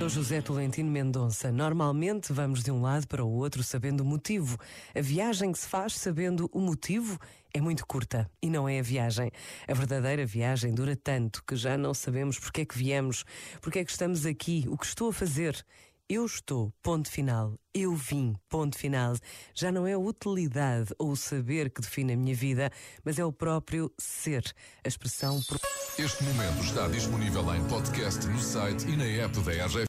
Sou José Tolentino Mendonça. Normalmente vamos de um lado para o outro sabendo o motivo. A viagem que se faz sabendo o motivo é muito curta e não é a viagem. A verdadeira viagem dura tanto que já não sabemos porque é que viemos, porque é que estamos aqui, o que estou a fazer. Eu estou, ponto final. Eu vim, ponto final. Já não é a utilidade ou o saber que define a minha vida, mas é o próprio ser. A expressão. Este momento está disponível em podcast no site e na app da RGF.